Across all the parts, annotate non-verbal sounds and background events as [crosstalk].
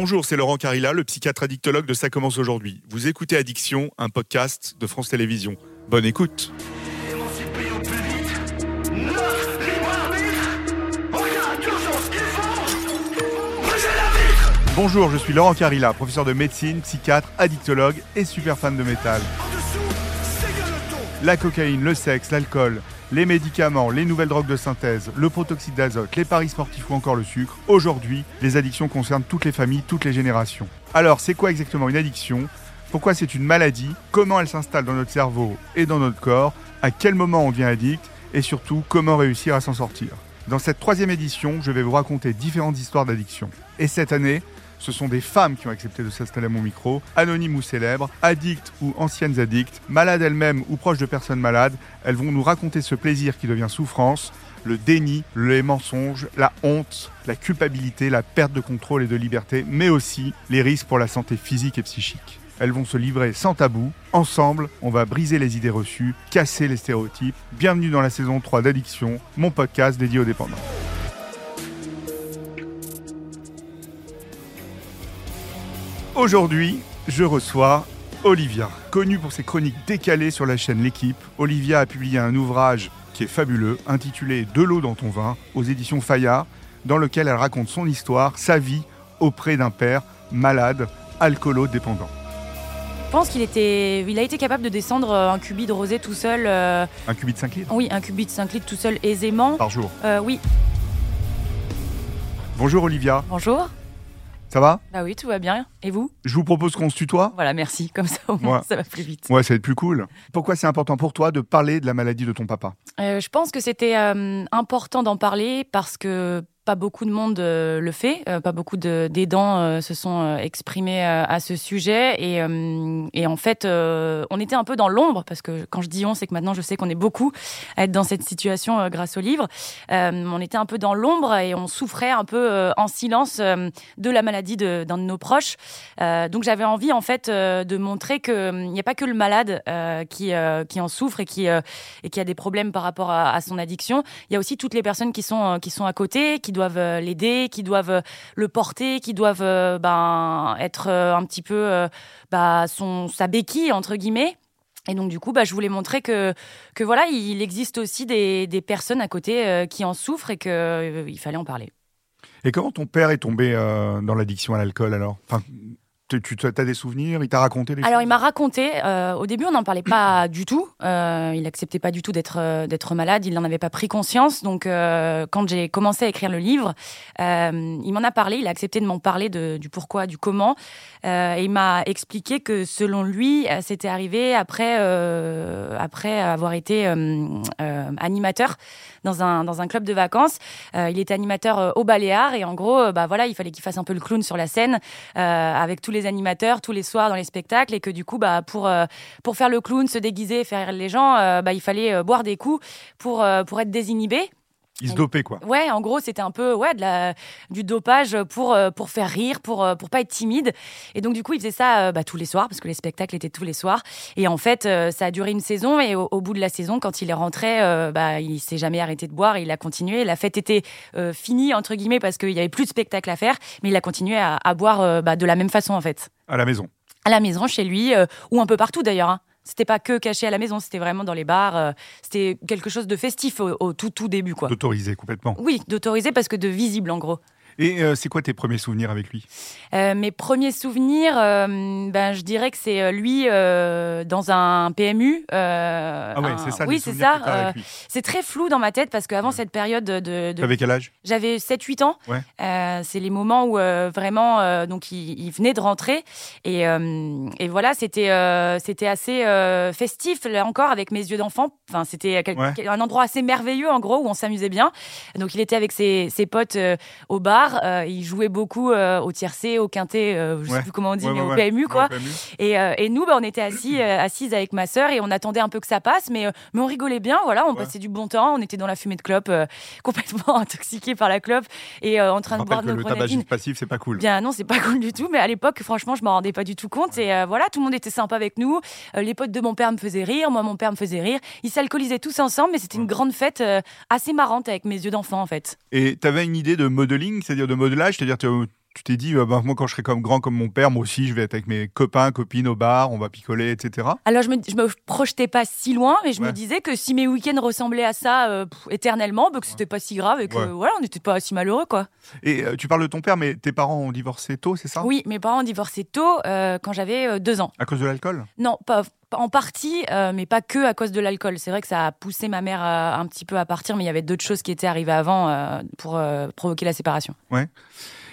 Bonjour, c'est Laurent Carilla, le psychiatre addictologue de Ça commence aujourd'hui. Vous écoutez Addiction, un podcast de France Télévisions. Bonne écoute. Bonjour, je suis Laurent Carilla, professeur de médecine, psychiatre, addictologue et super fan de métal. La cocaïne, le sexe, l'alcool, les médicaments, les nouvelles drogues de synthèse, le protoxyde d'azote, les paris sportifs ou encore le sucre, aujourd'hui, les addictions concernent toutes les familles, toutes les générations. Alors, c'est quoi exactement une addiction? Pourquoi c'est une maladie? Comment elle s'installe dans notre cerveau et dans notre corps? À quel moment on devient addict? Et surtout, comment réussir à s'en sortir? Dans cette troisième édition, je vais vous raconter différentes histoires d'addiction. Et cette année, ce sont des femmes qui ont accepté de s'installer à mon micro, anonymes ou célèbres, addictes ou anciennes addictes, malades elles-mêmes ou proches de personnes malades. Elles vont nous raconter ce plaisir qui devient souffrance, le déni, les mensonges, la honte, la culpabilité, la perte de contrôle et de liberté, mais aussi les risques pour la santé physique et psychique. Elles vont se livrer sans tabou. Ensemble, on va briser les idées reçues, casser les stéréotypes. Bienvenue dans la saison 3 d'Addiction, mon podcast dédié aux dépendants. Aujourd'hui, je reçois Olivia. Connue pour ses chroniques décalées sur la chaîne L'équipe, Olivia a publié un ouvrage qui est fabuleux, intitulé De l'eau dans ton vin, aux éditions Fayard, dans lequel elle raconte son histoire, sa vie auprès d'un père malade, alcoolo-dépendant. Je pense qu'il était, il a été capable de descendre euh, un cubi de rosé tout seul. euh, Un cubi de 5 litres? oui, un cubi de 5 litres tout seul aisément. par jour? Euh, oui, Bonjour Olivia, bonjour. Ça va? Bah oui, tout va bien. Et vous? Je vous propose qu'on se tutoie Voilà, merci. [laughs] Comme ça, au moins, Ouais. ça va plus vite. Ouais, ça va être plus cool. Pourquoi c'est important pour toi de parler de la maladie de ton papa? Euh, je pense que c'était euh, important d'en parler parce que pas beaucoup de monde euh, le fait, euh, pas beaucoup d'aidants euh, se sont euh, exprimés à ce sujet et, et en fait on était un peu dans l'ombre parce que quand je dis on c'est que maintenant je sais qu'on est beaucoup à être dans cette situation grâce au livre. On était un peu dans l'ombre et on souffrait un peu en silence de la maladie d'un de, nos proches. Donc j'avais envie en fait de montrer que il n'y a pas que le malade qui qui en souffre et qui et qui a des problèmes par rapport à, son addiction. Il y a aussi toutes les personnes qui sont qui sont à côté, qui doivent euh, l'aider, qui doivent euh, le porter, qui doivent euh, ben être un petit peu bah, son sa béquille entre guillemets. Et donc du coup, bah, je voulais montrer que voilà, il existe aussi des, personnes à côté qui en souffrent et que euh, il fallait en parler. Et comment ton père est tombé dans l'addiction à l'alcool alors? Tu, tu as des souvenirs? Il t'a raconté des Alors choses? il m'a raconté. euh, au début, on n'en parlait pas [clears throat] du tout. Euh, il acceptait pas du tout d'être euh, d'être malade. Il n'en avait pas pris conscience. Donc euh, quand j'ai commencé à écrire le livre, il m'en a parlé. Il a accepté de m'en parler de, du pourquoi, du comment. Et il m'a expliqué que selon lui, c'était arrivé après après avoir été animateur dans un dans un club de vacances. Euh, il était animateur euh, au Baléares et en gros, euh, bah voilà, il fallait qu'il fasse un peu le clown sur la scène euh, avec tous les animateurs tous les soirs dans les spectacles et que du coup, bah pour pour faire le clown, se déguiser, faire les gens, bah il fallait boire des coups pour pour être désinhibé. Il se dopait quoi. Ouais, en gros, c'était un peu ouais de la du dopage pour euh, pour faire rire, pour euh, pour pas être timide. Et donc du coup, il faisait ça euh, bah, tous les soirs parce que les spectacles étaient tous les soirs. Et en fait, ça a duré une saison et au, au bout de la saison, quand il est rentré, euh, bah il s'est jamais arrêté de boire. Et il a continué. La fête était euh, finie entre guillemets parce qu'il y avait plus de spectacles à faire, mais il a continué à, à boire euh, bah, de la même façon en fait, À la maison. à la maison, chez lui ou un peu partout d'ailleurs. Hein. C'était pas que caché à la maison, c'était vraiment dans les bars. euh, c'était quelque chose de festif au, au tout tout début quoi. D'autoriser complètement. Oui, d'autoriser parce que de visible en gros. Et euh, c'est quoi tes premiers souvenirs avec lui? Euh, mes premiers souvenirs, euh, ben, je dirais que c'est lui dans un PMU. Ah ouais, un- c'est ça. Oui, c'est ça. c'est très flou dans ma tête parce qu'avant cette période de, de- T'avais quel âge? J'avais 7-8 ans. Ouais. C'est les moments où vraiment, donc il, il venait de rentrer et, et voilà, c'était c'était assez festif là encore avec mes yeux d'enfant. Enfin, c'était Ouais. un endroit assez merveilleux en gros où on s'amusait bien. Donc il était avec ses, ses potes au bar, euh, il jouait beaucoup euh, au tiercé, au quintet, euh, je Ouais. sais plus comment on dit, Ouais, mais ouais, au. PMU quoi. au PMU. Et, euh, et nous, bah, on était assis, assises avec ma sœur et on attendait un peu que ça passe, mais, mais on rigolait bien, voilà, on passait du bon temps, on était dans la fumée de clope, [laughs] complètement intoxiqués par la clope et en train Je de boire que nos le tabagisme passif, c'est pas cool. Bien non, c'est pas [laughs] cool du tout, mais à l'époque, franchement, je m'en rendais pas du tout compte. Et voilà, tout le monde était sympa avec nous. Les potes de mon père me faisaient rire, moi, mon père me faisait rire. Ils s'alcoolisaient tous ensemble, mais c'était une grande fête assez marrante avec mes yeux d'enfant, en fait. Et t'avais une idée de modeling, c'est-à-dire de modelage, c'est-à-dire tu t'es dit, bah, moi, quand je serai comme grand comme mon père, moi aussi, je vais être avec mes copains, copines au bar, on va picoler, etc. Alors, je me, je me projetais pas si loin, mais je me disais que si mes week-ends ressemblaient à ça éternellement, bah, que c'était pas si grave et que voilà, on n'était pas si malheureux, quoi. Et tu parles de ton père, mais tes parents ont divorcé tôt, c'est ça? Oui, mes parents ont divorcé tôt quand j'avais deux ans. À cause de l'alcool? Non, pas, en partie, euh, mais pas que à cause de l'alcool. C'est vrai que ça a poussé ma mère un petit peu à partir, mais il y avait d'autres choses qui étaient arrivées avant euh, pour euh, provoquer la séparation. Ouais.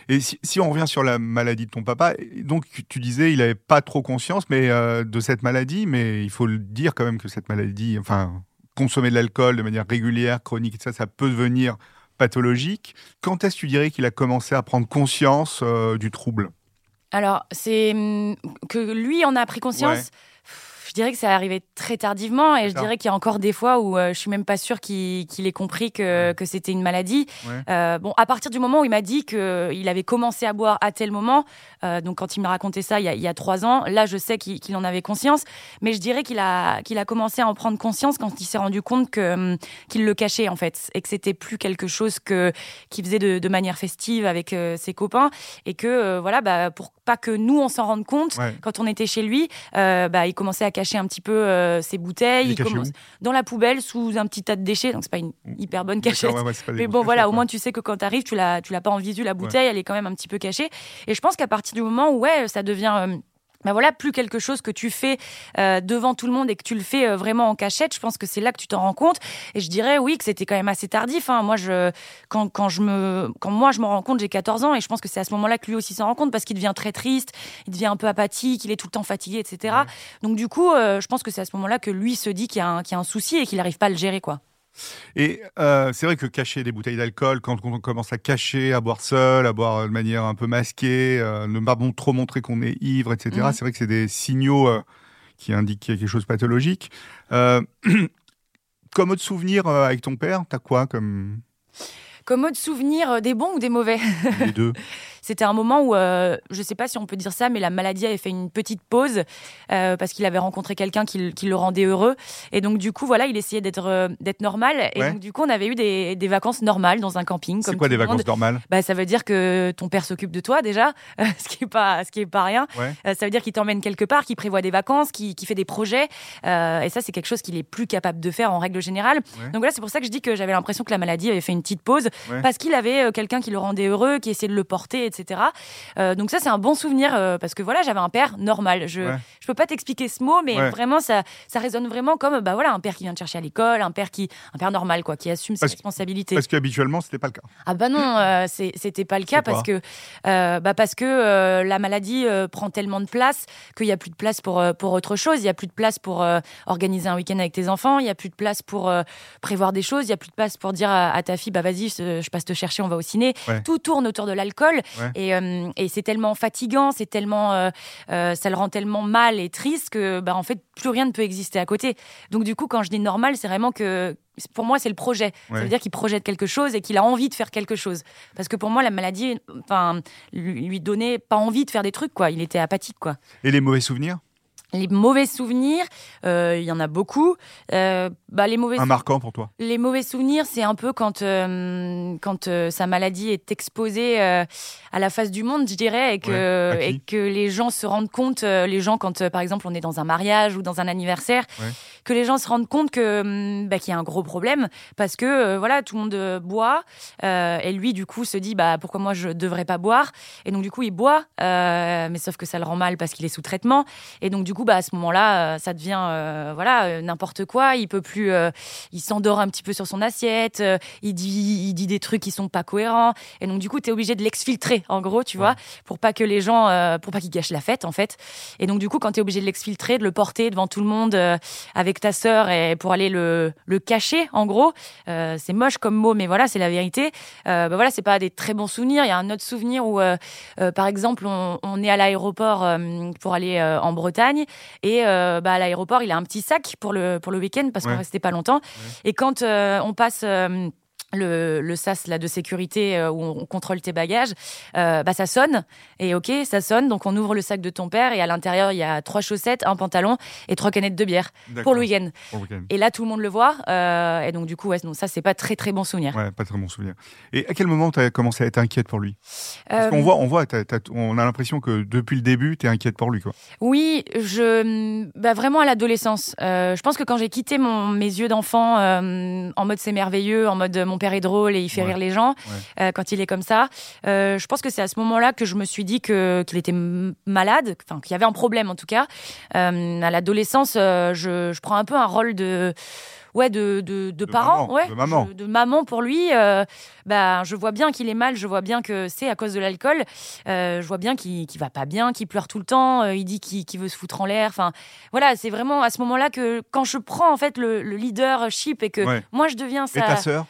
Et si, on revient sur la maladie de ton papa, donc tu disais il n'avait pas trop conscience mais de cette maladie, mais il faut le dire quand même que cette maladie, enfin consommer de l'alcool de manière régulière, chronique, ça, ça peut devenir pathologique. Quand est-ce que tu dirais qu'il a commencé à prendre conscience du trouble? Alors c'est hum, que lui en a pris conscience dirais que ça arrivé très tardivement et je dirais qu'il y a encore des fois où euh, je suis même pas sûre qu'il ait compris que, que c'était une maladie. Euh, bon, à partir du moment où il m'a dit qu'il avait commencé à boire à tel moment, euh, donc quand il me racontait ça il y a, il y a trois ans, là je sais qu'il en avait conscience, mais je dirais qu'il a, qu'il a commencé à en prendre conscience quand il s'est rendu compte hum, qu'il le cachait en fait et que c'était plus quelque chose qu'il faisait de, de, manière festive avec ses copains et que voilà bah pour pas que nous on s'en rende compte quand on était chez lui, bah il commençait à cacher un petit peu euh, ses bouteilles. Il commence dans la poubelle sous un petit tas de déchets. Donc c'est pas une hyper bonne cachette. mais bon voilà, au moins tu sais que quand tu arrives, tu l'as tu l'as pas en visu la bouteille, elle est quand même un petit peu cachée. Et je pense qu'à partir du moment où ouais, ça devient euh, ben voilà, plus quelque chose que tu fais euh, devant tout le monde et que tu le fais euh, vraiment en cachette. Je pense que c'est là que tu t'en rends compte. Et je dirais oui que c'était quand même assez tardif. Hein. Moi, je, quand, quand, je me, quand moi je me rends compte, j'ai 14 ans et je pense que c'est à ce moment-là que lui aussi s'en rend compte parce qu'il devient très triste, il devient un peu apathique, il est tout le temps fatigué, etc. Donc du coup, euh, je pense que c'est à ce moment-là que lui se dit qu'il y, a un, qu'il y a un souci et qu'il n'arrive pas à le gérer, quoi. Et euh, c'est vrai que cacher des bouteilles d'alcool, quand on commence à cacher, à boire seul, à boire de manière un peu masquée, euh, ne pas trop montrer qu'on est ivre, etc., mhm. c'est vrai que c'est des signaux euh, qui indiquent qu'il y a quelque chose de pathologique. [clears throat] comme autre souvenir avec ton père, t'as quoi comme... Comme souvenir, des bons ou des mauvais Les [laughs] deux. C'était un moment où, euh, je ne sais pas si on peut dire ça, mais la maladie avait fait une petite pause euh, parce qu'il avait rencontré quelqu'un qui, le rendait heureux. Et donc, du coup, voilà, il essayait d'être euh, d'être normal. Et donc, du coup, on avait eu des, des vacances normales dans un camping. C'est quoi des vacances normales? Bah, Ça veut dire que ton père s'occupe de toi déjà, [laughs] ce qui n'est pas, ce qui est pas rien. ça veut dire qu'il t'emmène quelque part, qu'il prévoit des vacances, qu'il fait des projets. et ça, c'est quelque chose qu'il est plus capable de faire en règle générale. Donc voilà, c'est pour ça que je dis que j'avais l'impression que la maladie avait fait une petite pause parce qu'il avait quelqu'un qui le rendait heureux, qui essayait de le porter, etc. Euh, donc ça, c'est un bon souvenir euh, parce que voilà, j'avais un père normal. Je ne peux pas t'expliquer ce mot, mais vraiment, ça, ça résonne vraiment comme bah voilà, un père qui vient te chercher à l'école, un père qui, un père normal quoi, qui assume ses responsabilités. Parce qu'habituellement, c'était pas le cas. Ah bah non, euh, c'était pas le cas parce que, bah parce que la maladie prend tellement de place qu'il y a plus de place pour pour autre chose. Il y a plus de place pour organiser un week-end avec tes enfants. Il y a plus de place pour prévoir des choses. Il y a plus de place pour dire à, ta fille, bah vas-y, je, passe te chercher, on va au ciné. Tout tourne autour de l'alcool et euh, et c'est tellement fatigant, c'est tellement, euh, euh, ça le rend tellement mal et triste que, bah, en fait, plus rien ne peut exister à côté. Donc du coup, quand je dis normal, c'est vraiment que pour moi, c'est le projet. Ça veut dire qu'il projette quelque chose et qu'il a envie de faire quelque chose. Parce que pour moi, la maladie, enfin, lui donnait pas envie de faire des trucs, quoi. Il était apathique, quoi. Et les mauvais souvenirs? Les mauvais souvenirs, euh, il y en a beaucoup. Euh, bah, les mauvais un marquant pour toi. Les mauvais souvenirs, c'est un peu quand, euh, quand sa maladie est exposée à la face du monde, je dirais, et que, et que les gens se rendent compte, les gens, quand par exemple on est dans un mariage ou dans un anniversaire, que les gens se rendent compte que bah, qu'il y a un gros problème parce que voilà, tout le monde boit et lui, du coup, se dit bah, pourquoi moi je devrais pas boire? Et donc, du coup, il boit, mais sauf que ça le rend mal parce qu'il est sous traitement. Et donc, du coup, bah, à ce moment-là, euh, ça devient euh, voilà euh, n'importe quoi. Il peut plus, il s'endort un petit peu sur son assiette. il dit, il dit des trucs qui sont pas cohérents. Et donc du coup, tu es obligé de l'exfiltrer, en gros, tu vois, pour pas que les gens, pour pas qu'ils gâchent la fête, en fait. Et donc du coup, quand tu es obligé de l'exfiltrer, de le porter devant tout le monde avec ta sœur et pour aller le, le cacher, en gros, c'est moche comme mot, mais voilà, c'est la vérité. bah voilà, c'est pas des très bons souvenirs. Il y a un autre souvenir où, par exemple, on, on est à l'aéroport pour aller en Bretagne et euh, bah, à l'aéroport, il a un petit sac pour le, pour le week-end parce qu'on restait pas longtemps. Et quand euh, on passe euh, le, le, sas là, de sécurité euh, où on contrôle tes bagages, euh, bah, ça sonne. Et ok, ça sonne. Donc on ouvre le sac de ton père et à l'intérieur, il y a trois chaussettes, un pantalon et trois canettes de bière pour le week-end. et là, tout le monde le voit. Euh, et donc du coup, ouais, non, ça, c'est pas très très bon souvenir. Ouais, pas très bon souvenir. Et à quel moment tu as commencé à être inquiète pour lui? Parce qu'on voit, on, voit on a l'impression que depuis le début, tu es inquiète pour lui. Quoi. Oui, je, bah, vraiment à l'adolescence. je pense que quand j'ai quitté mon, mes yeux d'enfant en mode c'est merveilleux, en mode mon père est drôle et il fait rire les gens euh, quand il est comme ça. Euh, je pense que c'est à ce moment-là que je me suis dit que qu'il était malade, enfin qu'il y avait un problème en tout cas. Euh, à l'adolescence, je, je, prends un peu un rôle de ouais de, de, de, parents ouais. de maman. De maman pour lui euh, bah je vois bien qu'il est mal je vois bien que c'est à cause de l'alcool. Euh, je vois bien qu'il qu va pas bien qu'il pleure tout le temps euh, il dit qu'il veut se foutre en l'air enfin voilà c'est vraiment à ce moment là que quand je prends en fait le, le leadership et que moi je deviens ça et ta sœur?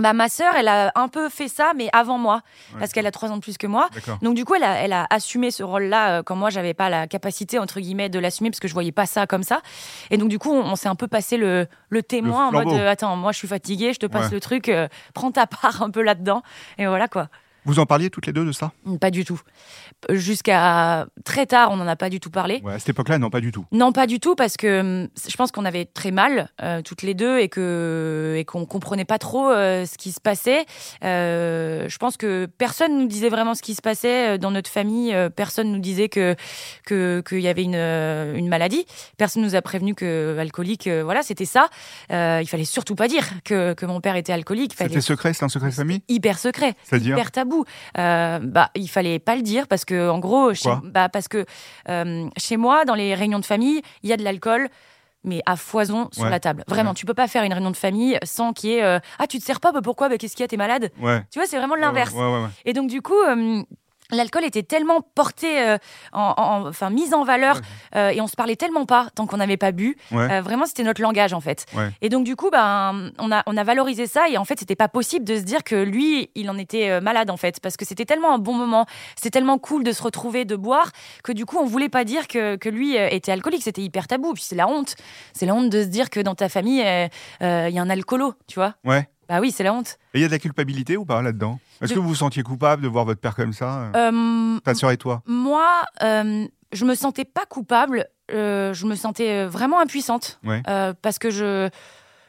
Bah, ma sœur, elle a un peu fait ça, mais avant moi, parce qu'elle a trois ans de plus que moi. Donc du coup, elle a, elle a assumé ce rôle-là euh, quand moi, j'avais pas la capacité entre guillemets de l'assumer parce que je voyais pas ça comme ça. Et donc du coup, on, s'est un peu passé le, le témoin en mode euh, attends, moi, je suis fatiguée, je te passe le truc, euh, prends ta [laughs] part un peu là-dedans. Et voilà quoi. Vous en parliez toutes les deux de ça? Pas du tout. Jusqu'à très tard, on n'en a pas du tout parlé. Ouais, à cette époque-là, non, pas du tout. Non, pas du tout, parce que hum, je pense qu'on avait très mal, euh, toutes les deux, et que et qu'on comprenait pas trop euh, ce qui se passait. Euh, je pense que personne nous disait vraiment ce qui se passait dans notre famille. personne nous disait que qu'il y avait une, une maladie. Personne nous a prévenu que alcoolique, voilà, c'était ça. il fallait surtout pas dire que, que mon père était alcoolique. C'était secret, c'est un secret de famille? Hyper secret, hyper tabou. Euh, bah, il fallait pas le dire parce que, en gros, chez, bah, parce que euh, chez moi, dans les réunions de famille, il y a de l'alcool mais à foison sur la table. Vraiment, tu peux pas faire une réunion de famille sans qu'il y ait euh, ah tu te sers pas bah, pourquoi bah, qu'est-ce qu'il y a t'es malade? Tu vois c'est vraiment l'inverse. Et donc du coup L'alcool était tellement porté, euh, en, enfin mise en valeur, euh, et on se parlait tellement pas tant qu'on n'avait pas bu. Euh, vraiment, c'était notre langage en fait. Et donc du coup, ben, on a on a valorisé ça, et en fait, c'était pas possible de se dire que lui, il en était malade en fait, parce que c'était tellement un bon moment, c'était tellement cool de se retrouver, de boire, que du coup, on voulait pas dire que, que lui était alcoolique. C'était hyper tabou. Puis c'est la honte, c'est la honte de se dire que dans ta famille, il y a un alcoolo, tu vois. Ouais. Bah oui, c'est la honte. Et il y a de la culpabilité ou pas là-dedans? Est-ce que vous vous sentiez coupable de voir votre père comme ça euh, Ta soeur et toi? Moi, euh, je me sentais pas coupable. Euh, je me sentais vraiment impuissante. parce que je.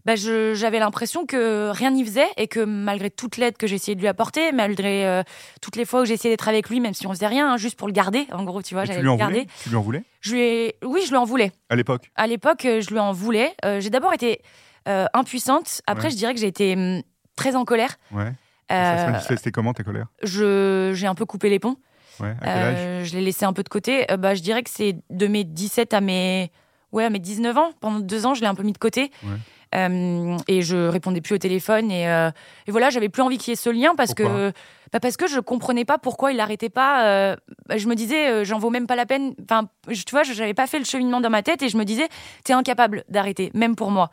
Bah, j'avais l'impression que rien n'y faisait et que malgré toute l'aide que j'essayais de lui apporter, malgré toutes les fois où j'essayais d'être avec lui, même si on faisait rien, hein, juste pour le garder, en gros, tu vois, j'allais le garder. Tu lui en voulais? Je lui Oui, je lui en voulais. À l'époque? À l'époque, je lui en voulais. j'ai d'abord été euh, impuissante. Après, je dirais que j'ai été hum, très en colère. Ouais. Euh, C'était comment ta colère? J'ai un peu coupé les ponts. Ouais, à quel âge? euh, je l'ai laissé un peu de côté. bah, je dirais que c'est de mes 17 à mes, ouais, à mes 19 ans. Pendant deux ans, je l'ai un peu mis de côté. Ouais. et je répondais plus au téléphone. Et, et voilà, j'avais plus envie qu'il y ait ce lien parce que bah parce que je comprenais pas pourquoi il n'arrêtait pas. Euh, bah, je me disais, euh, j'en vaux même pas la peine. Enfin, tu vois, je n'avais pas fait le cheminement dans ma tête et je me disais, tu es incapable d'arrêter, même pour moi.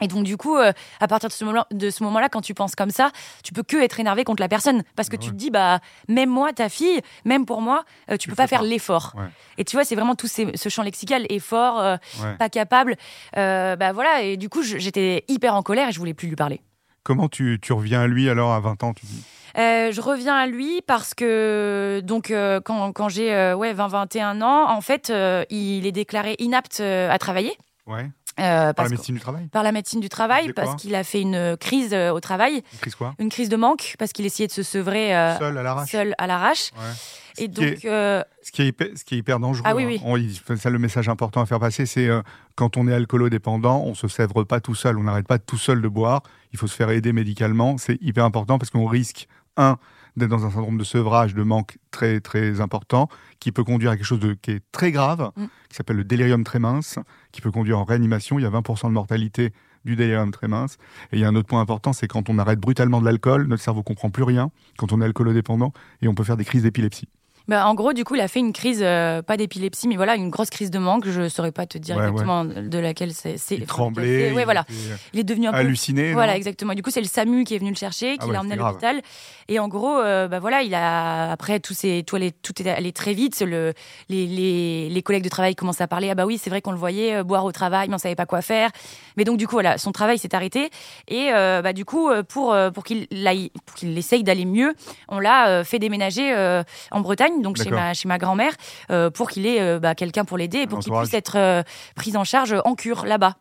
Et donc, du coup, euh, à partir de ce moment-là, de ce moment-là, quand tu penses comme ça, tu peux que être énervé contre la personne parce que tu te dis, bah, même moi, ta fille, même pour moi, tu peux pas faire l'effort. Et tu vois, c'est vraiment tout ce champ lexical, effort, pas capable. bah voilà, et du coup, j'étais hyper en colère et je voulais plus lui parler. Comment tu, tu reviens à lui alors à 20 ans, tu dis? Euh, je reviens à lui parce que donc euh, quand, quand j'ai euh, ouais 20-21 ans, en fait, il est déclaré inapte à travailler. Ouais. par la médecine du travail? Par la médecine du travail, parce qu'il a fait une crise au travail. Une crise quoi? Une crise de manque, parce qu'il essayait de se sevrer seul à l'arrache? Seul à l'arrache. Ouais. Et donc, ce, qui est hyper, ce qui est hyper dangereux, ah, oui, oui. Hein. ça, le message important à faire passer, c'est quand on est alcoolodépendant, on se sèvre pas tout seul, on n'arrête pas tout seul de boire. Il faut se faire aider médicalement. C'est hyper important parce qu'on risque un, d'être dans un syndrome de sevrage, de manque très très important, qui peut conduire à quelque chose de, qui est très grave, mm. qui s'appelle le délirium très mince, qui peut conduire en réanimation. Il y a 20% de mortalité du délirium très mince. Et il y a un autre point important, c'est quand on arrête brutalement de l'alcool, notre cerveau comprend plus rien, quand on est alcoolodépendant, et on peut faire des crises d'épilepsie. Bah, En gros, du coup, il a fait une crise, euh, pas d'épilepsie, mais voilà, une grosse crise de manque. Je saurais pas te dire Ouais, exactement de laquelle c'est. Il tremblait. Ouais, il voilà. était Il est devenu un peu halluciné. Voilà, exactement. Du coup, c'est le SAMU qui est venu le chercher, qui Ah ouais, l'a emmené à l'hôpital. Et en gros, euh, bah voilà, il a après tous ces, tout, allait, tout est allé très vite. Le, les, les, les collègues de travail commencent à parler. Ah bah oui, c'est vrai qu'on le voyait euh, boire au travail, mais on savait pas quoi faire. Mais donc du coup, voilà, son travail s'est arrêté. Et euh, bah du coup, euh, pour euh, pour qu'il aille- essaye d'aller mieux, on l'a euh, fait déménager euh, en Bretagne, donc chez ma chez ma grand-mère, euh, pour qu'il ait euh, bah, quelqu'un pour l'aider et pour qu'il puisse être euh, pris en charge en cure là-bas.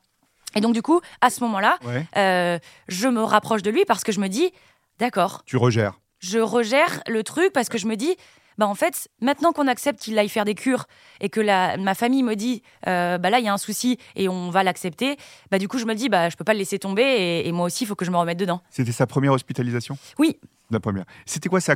Et donc du coup, à ce moment-là, Ouais. je me rapproche de lui parce que je me dis, d'accord, Tu regères. je regère le truc parce que je me dis, bah en fait, maintenant qu'on accepte qu'il aille faire des cures et que la, ma famille me dit, euh, bah là il y a un souci et on va l'accepter, bah du coup je me dis, bah je peux pas le laisser tomber et, et moi aussi il faut que je me remette dedans. C'était sa première hospitalisation? Oui. La première. C'était quoi sa,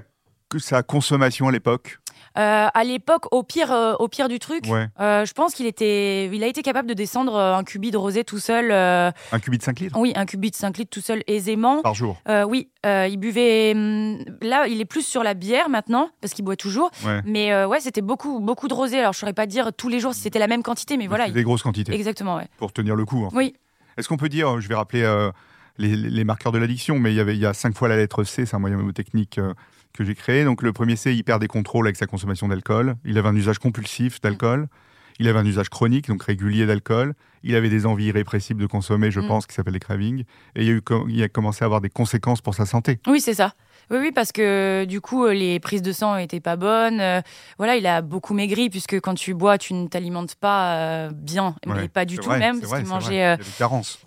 sa consommation à l'époque Euh, à l'époque, au pire, euh, au pire du truc, Ouais. euh, je pense qu'il était, il a été capable de descendre un cubi de rosé tout seul. Un cubit de 5 litres oui, un cubi de 5 litres tout seul aisément. par jour. Oui, il buvait. hum, Là, il est plus sur la bière maintenant parce qu'il boit toujours. Ouais. Mais ouais, c'était beaucoup, beaucoup de rosé. Alors, je saurais pas dire tous les jours si c'était la même quantité, mais voilà. Des grosses quantités Exactement, ouais. pour tenir le coup. hein. Oui. Est-ce qu'on peut dire, je vais rappeler les, les marqueurs de l'addiction, mais il y avait il y a cinq fois la lettre C, c'est un moyen mnémotechnique euh, que j'ai créé. Donc le premier C, il perd des contrôles avec sa consommation d'alcool. Il avait un usage compulsif d'alcool. Il avait un usage chronique, donc régulier d'alcool. Il avait des envies irrépressibles de consommer, je Mm. pense, qui s'appelle les cravings. Et il, y a eu, co- il a commencé à avoir des conséquences pour sa santé. Oui, c'est ça. Oui, oui, parce que du coup, euh, les prises de sang étaient pas bonnes. Euh, voilà, il a beaucoup maigri puisque quand tu bois, tu ne t'alimentes pas euh, bien, mais pas du tout vrai, même, parce qu'il mangeait.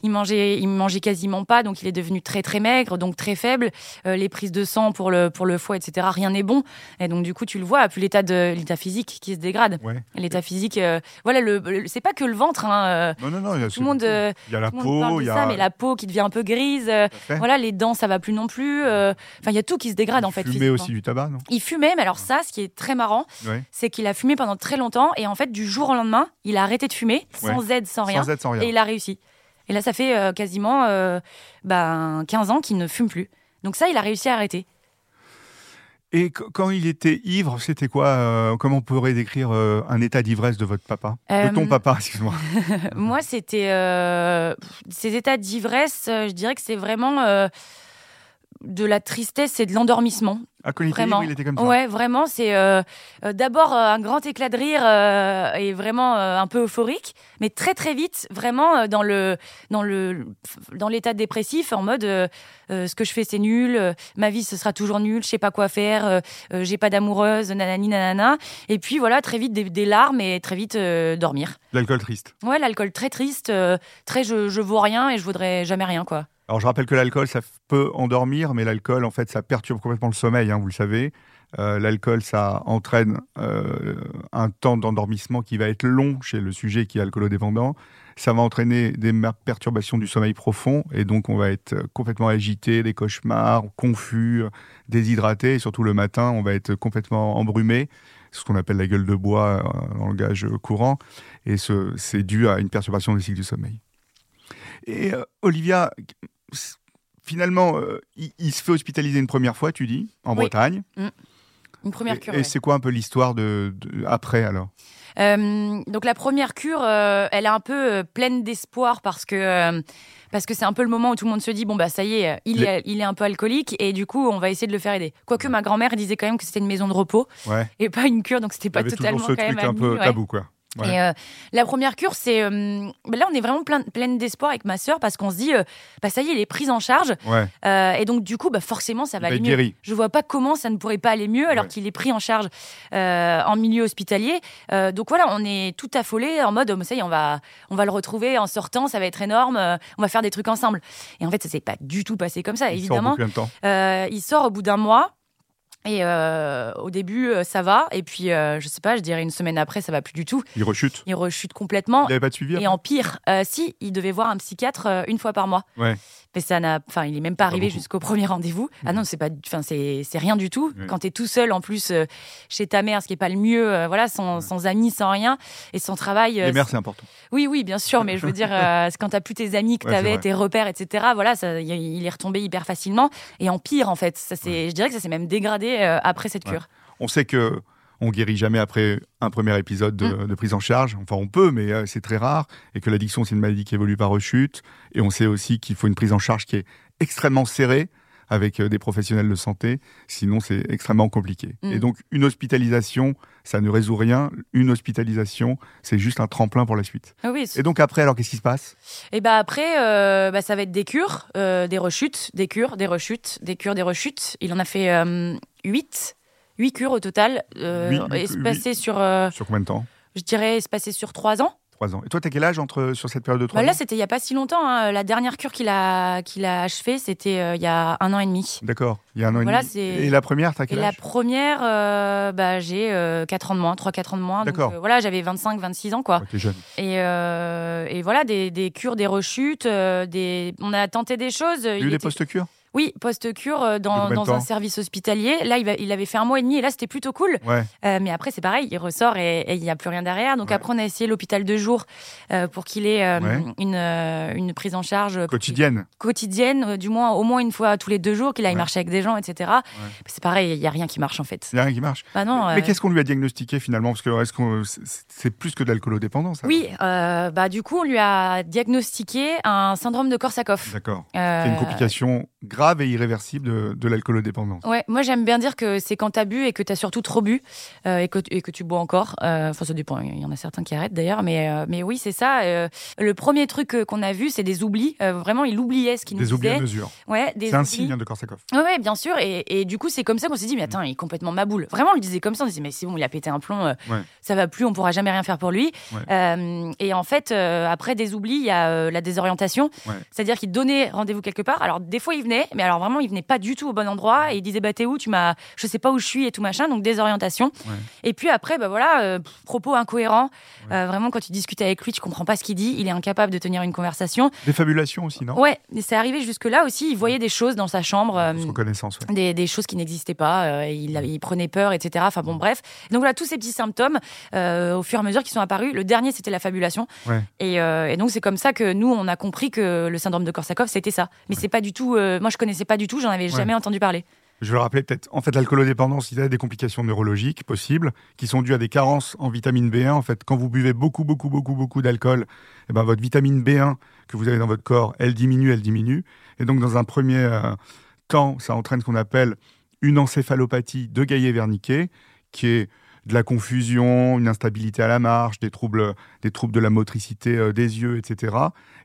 Il euh, mangeait, il mangeait quasiment pas, donc il est devenu très très maigre, donc très faible. Les prises de sang pour le pour le foie, etc. Rien n'est bon. Et donc du coup, tu le vois, plus l'état de l'état physique qui se dégrade. Ouais. L'état physique, voilà, le, le- c'est pas que le ventre. Hein, Non, non, non. il y a tout le monde, Il y a la peau, il y a. ça, mais la peau qui devient un peu grise. voilà, les dents, ça va plus non plus. Enfin, il y a tout qui se dégrade en fait. Fumer physiquement. aussi du tabac, non? Il fumait, mais alors ça, ce qui est très marrant, Ouais. c'est qu'il a fumé pendant très longtemps et en fait, du jour au lendemain, il a arrêté de fumer sans aide, sans rien. Sans aide, sans rien. Et il a réussi. Et là, ça fait euh, quasiment euh, ben, 15 ans qu'il ne fume plus. Donc ça, il a réussi à arrêter. Et qu- quand il était ivre, c'était quoi euh, Comment on pourrait décrire euh, un état d'ivresse de votre papa? De ton Euh, papa, [laughs] excuse-moi. [laughs] Moi, c'était euh, ces états d'ivresse. euh, je dirais que c'est vraiment euh, de la tristesse et de l'endormissement. Quand il était il comme ça. Ouais, vraiment, c'est euh, euh, d'abord euh, un grand éclat de rire euh, et vraiment euh, un peu euphorique, mais très très vite, vraiment dans le dans le dans l'état dépressif, en mode ce que je fais c'est nul, ma vie ce sera toujours nul, je sais pas quoi faire, j'ai pas d'amoureuse, nanani nanana, et puis voilà très vite des, des larmes et très vite dormir. L'alcool triste. Ouais, l'alcool très triste, très je je vaux rien et je voudrais jamais rien quoi. Alors, je rappelle que l'alcool, ça peut endormir, mais l'alcool, en fait, ça perturbe complètement le sommeil, hein, vous le savez. Euh, l'alcool, ça entraîne euh, un temps d'endormissement qui va être long chez le sujet qui est alcoolodépendant. Ça va entraîner des perturbations du sommeil profond, et donc on va être euh, complètement agité, des cauchemars, confus, déshydraté, et surtout le matin, on va être complètement embrumé. Ce qu'on appelle la gueule de bois en langage courant, et ce- c'est dû à une perturbation du cycle du sommeil. Et Olivia, finalement, euh, il, il se fait hospitaliser une première fois, tu dis, en Oui. Bretagne. Une première cure. Et, ouais. c'est quoi un peu l'histoire de, de- après alors? Euh, donc la première cure, euh, elle est un peu euh, pleine d'espoir parce que parce que c'est un peu le moment où tout le monde se dit bon bah ça y est, il est il est un peu alcoolique et du coup on va essayer de le faire aider. Quoique ma grand-mère disait quand même que c'était une maison de repos Ouais. et pas une cure, donc c'était pas totalement ce quand truc même un peu ouais. tabou, quoi. Ouais. Et euh, la première cure, c'est euh, bah là on est vraiment plein, pleine d'espoir avec ma sœur parce qu'on se dit euh, bah ça y est, elle est prise en charge Ouais. euh, et donc du coup bah forcément ça va aller mieux. guéri. Je vois pas comment ça ne pourrait pas aller mieux alors Ouais. qu'il est pris en charge euh, en milieu hospitalier. Euh, donc voilà, on est tout affolé en mode oh, ça y est, on va on va le retrouver en sortant, ça va être énorme, euh, on va faire des trucs ensemble. Et en fait, ça s'est pas du tout passé comme ça, Il sort au bout évidemment. de temps? Euh, il sort au bout d'un mois. Et euh, au début, euh, ça va. Et puis, euh, je sais pas, je dirais une semaine après, ça va plus du tout. Il rechute. Il rechute complètement. Il n'avait pas de suivi Et en pire, euh, si, il devait voir un psychiatre une fois par mois. Ouais. Mais ça n'a, enfin, il est même pas arrivé jusqu'au premier rendez-vous. Ah non, c'est pas, enfin, c'est, rien du tout. Quand tu es tout seul, en plus, euh, chez ta mère, ce qui est pas le mieux, euh, voilà, sans, sans amis, sans rien, et sans travail. euh, Les mères, c'est important. oui, oui, bien sûr, mais je veux dire, euh, c'est quand t'as plus tes amis que t'avais, tes repères, etc. Voilà, ça, il il est retombé hyper facilement. Et en pire, en fait, ça c'est, je dirais que ça s'est même dégradé après cette Ouais. cure. On sait que on guérit jamais après un premier épisode de, Mm. de prise en charge. Enfin, on peut, mais euh, c'est très rare. Et que l'addiction, c'est une maladie qui évolue par rechute. Et on sait aussi qu'il faut une prise en charge qui est extrêmement serrée avec euh, des professionnels de santé. Sinon, c'est extrêmement compliqué. Mm. Et donc, une hospitalisation, ça ne résout rien. Une hospitalisation, c'est juste un tremplin pour la suite. Ah oui, Et donc après, alors qu'est-ce qui se passe? Et bah après, euh, bah, ça va être des cures, euh, des rechutes, des cures, des rechutes, des cures, des rechutes. Il en a fait euh, 8. 8 cures au total, euh, Huit- huit- espacées sur, euh, Sur combien de temps je dirais, espacées sur 3 ans. Trois ans. Et toi, t'as quel âge entre, sur cette période de trois Bah là, ans c'était il y a pas si longtemps. hein. La dernière cure qu'il a, qu'il a achevée, c'était euh, il y a un an et demi. D'accord. Il y a un an Voilà, et demi. Et la première, t'as Et quel la âge première, euh, bah, j'ai 4 ans de moins, 3-4 ans de moins. D'accord. voilà, j'avais 25-26 ans, quoi. Ouais, T'es jeune. Et, et voilà, des, des cures, des rechutes, des... on a tenté des choses. Il y a Il eu des était- post-cures Oui, post-cure euh, dans, un service hospitalier. Là, il, va- il avait fait un mois et demi et là, c'était plutôt cool. Ouais. Euh, mais après, c'est pareil, il ressort et il n'y a plus rien derrière. Donc Ouais. après, on a essayé l'hôpital de jour euh, pour qu'il ait euh, Ouais. une, une prise en charge Quotidienne. quotidienne, du moins au moins une fois tous les deux jours, qu'il aille marcher avec des gens, etc. C'est pareil, il n'y a rien qui marche en fait. Il n'y a rien qui marche. Bah non, Mais qu'est-ce qu'on lui a diagnostiqué finalement? Parce que c'est c'est plus que de l'alcoolodépendance Oui, bah du coup, on lui a diagnostiqué un syndrome de Korsakoff. D'accord. C'est une complication grave et irréversible de, de l'alcoolodépendance. Ouais, moi j'aime bien dire que c'est quand t'as bu et que t'as surtout trop bu euh, et, que, et que tu bois encore. Euh, Enfin, ça dépend, il y en a certains qui arrêtent d'ailleurs, mais, euh, mais oui, c'est ça. le premier truc qu'on a vu, c'est des oublis. Vraiment, il oubliait ce qu'il nous Des oublis à disait. mesure. Ouais, C'est un signe hein, de Korsakoff. Ouais, ouais, bien sûr. Et, et du coup, c'est comme ça qu'on s'est dit, mais attends, il est complètement maboule. Vraiment, on le disait comme ça. On disait, mais c'est bon, il a pété un plomb, Ouais. ça va plus, on pourra jamais rien faire pour lui. Ouais. Et en fait, après des oublis, il y a la désorientation. C'est-à-dire qu'il donnait rendez-vous quelque part. Alors, des fois, il venait, mais alors vraiment, il venait pas du tout au bon endroit. Et il disait, bah, t'es où? Tu m'as, je sais pas où je suis et tout machin. Donc, désorientation. Ouais. Et puis après, bah voilà, euh, propos incohérents. Euh, vraiment, quand tu discutes avec lui, tu comprends pas ce qu'il dit. Il est incapable de tenir une conversation. Des fabulations aussi, non? Ouais, et c'est arrivé jusque-là aussi. Il voyait des choses dans sa chambre. euh, ouais. des, des choses qui n'existaient pas, euh, il, il prenait peur, etc. Enfin bon, bref. Donc voilà, tous ces petits symptômes, au fur et à mesure qui sont apparus. Le dernier, c'était la fabulation. Et, et donc c'est comme ça que nous, on a compris que le syndrome de Korsakoff, c'était ça. Mais c'est pas du tout. moi, je connaissais pas du tout. J'en avais jamais entendu parler. Je vais le rappeler peut-être. En fait, l'alcoolodépendance, il y a des complications neurologiques possibles qui sont dues à des carences en vitamine B1. En fait, quand vous buvez beaucoup, beaucoup, beaucoup, beaucoup d'alcool, eh ben, votre vitamine B1 que vous avez dans votre corps, elle diminue, elle diminue. Et donc, dans un premier euh, temps, ça entraîne ce qu'on appelle une encéphalopathie de Gaillet-Wernicke, qui est de la confusion, une instabilité à la marche, des troubles, des troubles de la motricité euh, des yeux, etc.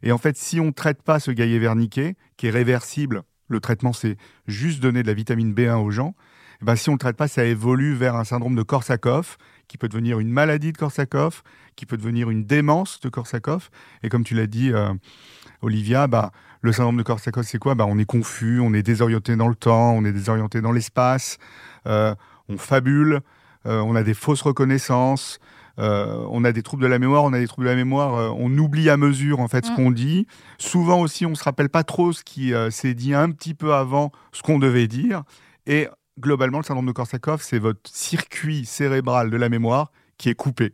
Et en fait, si on ne traite pas ce Gaillet-Wernicke, qui est réversible, le traitement, c'est juste donner de la vitamine B1 aux gens. Eh ben, si on ne le traite pas, ça évolue vers un syndrome de Korsakoff, qui peut devenir une maladie de Korsakoff, qui peut devenir une démence de Korsakoff. Et comme tu l'as dit, euh, Olivia, bah, le syndrome de Korsakoff, c'est quoi? Bah, On est confus, on est désorienté dans le temps, on est désorienté dans l'espace, euh, on fabule, euh, on a des fausses reconnaissances, on a des troubles de la mémoire, on a des troubles de la mémoire, euh, on oublie à mesure en fait ce Mm. qu'on dit. Souvent aussi, on se rappelle pas trop ce qui euh, s'est dit un petit peu avant ce qu'on devait dire. Et globalement, le syndrome de Korsakoff, c'est votre circuit cérébral de la mémoire qui est coupé.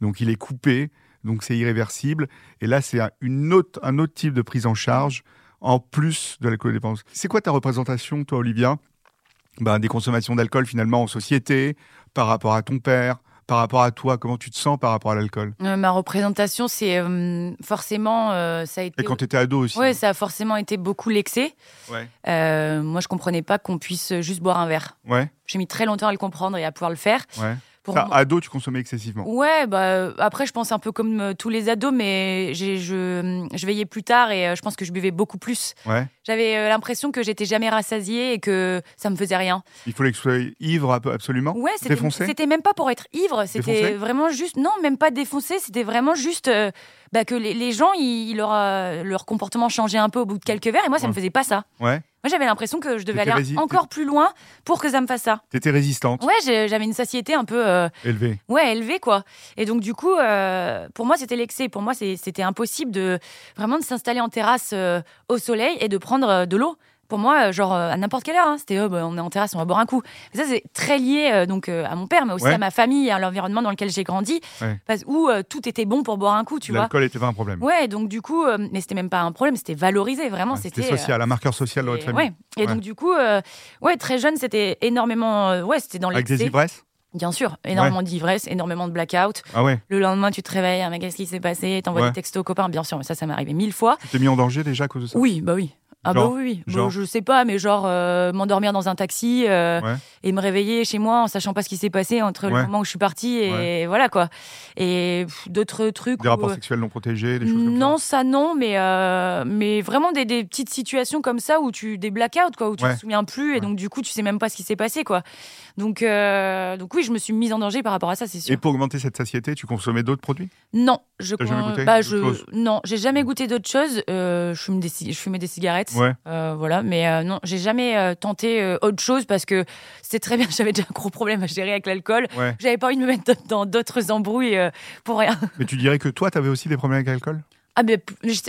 Donc il est coupé, donc c'est irréversible. Et là, c'est un, une autre, un autre type de prise en charge en plus de l'alcoolodépendance. C'est quoi ta représentation, toi, Olivia? Ben, Des consommations d'alcool finalement en société, par rapport à ton père, par rapport à toi, comment tu te sens par rapport à l'alcool? Euh, ma représentation, c'est euh, forcément, euh, ça a été. Et quand tu étais ado aussi Ouais, ça a forcément été beaucoup l'excès. Ouais. Moi, je comprenais pas qu'on puisse juste boire un verre. Ouais, J'ai mis très longtemps à le comprendre et à pouvoir le faire. ouais. Pour ado, tu consommais excessivement. Ouais, bah après je pense un peu comme tous les ados, mais je, je veillais plus tard et je pense que je buvais beaucoup plus. Ouais. J'avais euh, l'impression que j'étais jamais rassasiée et que ça me faisait rien. Il fallait que tu sois ivre ab- absolument? Ouais, c'était même pas pour être ivre, c'était vraiment juste non, même pas défoncé, c'était vraiment juste euh, bah, que les, les gens ils, leur euh, leur comportement changeait un peu au bout de quelques verres et moi ça Ouais. me faisait pas ça. Ouais. Moi j'avais l'impression que je devais aller encore plus loin pour que ça me fasse ça. T'étais résistante, Ouais, j'avais une satiété un peu euh, élevée. ouais élevé quoi et donc du coup euh, pour moi c'était l'excès pour moi c'était impossible de vraiment de s'installer en terrasse euh, au soleil et de prendre euh, de l'eau pour moi euh, genre euh, à n'importe quelle heure hein. c'était oh, bah, on est en terrasse on va boire un coup mais ça c'est très lié euh, donc euh, à mon père mais aussi Ouais. à ma famille à l'environnement dans lequel j'ai grandi Ouais. parce où euh, tout était bon pour boire un coup tu vois L'alcool n'était pas un problème. ouais donc du coup mais c'était même pas un problème c'était valorisé vraiment Ouais, c'était social, un marqueur social dans votre et- famille. ouais. Et Ouais. donc du coup, ouais, très jeune, c'était énormément, ouais, c'était dans Avec des ivresses? Bien sûr, énormément d'ivresse, énormément de blackout. Ah ouais Le lendemain, tu te réveilles, ah, mais qu'est-ce qui s'est passé? T'envoies Ouais. des textos aux copains, bien sûr, mais ça, ça m'est arrivé mille fois. Tu t'es mis en danger déjà à cause de ça? Oui, bah oui. Ah Genre bah oui, oui. Bon, Genre je sais pas, mais genre euh, m'endormir dans un taxi euh, Ouais. et me réveiller chez moi en sachant pas ce qui s'est passé entre Ouais. le moment où je suis partie et voilà quoi. Et d'autres trucs. Des où, rapports euh, sexuels non protégés, des choses comme non, ça non, mais euh, mais vraiment des, des petites situations comme ça où tu des blackouts quoi, où tu te souviens plus et donc du coup tu sais même pas ce qui s'est passé quoi. Donc euh, donc oui, je me suis mise en danger par rapport à ça, c'est sûr. Et pour augmenter cette satiété, tu consommais d'autres produits? Non, je T'as jamais goûté bah, d'autres je choses? non, j'ai jamais goûté d'autres choses. Euh, je fume des ci- je fumais des cigarettes. Ouais. Euh, voilà, mais non, j'ai jamais tenté autre chose parce que c'était très bien. [laughs] J'avais déjà un gros problème à gérer avec l'alcool. Ouais. J'avais pas envie de me mettre dans d'autres embrouilles pour rien. [laughs] Mais tu dirais que toi, t'avais aussi des problèmes avec l'alcool? Ah mais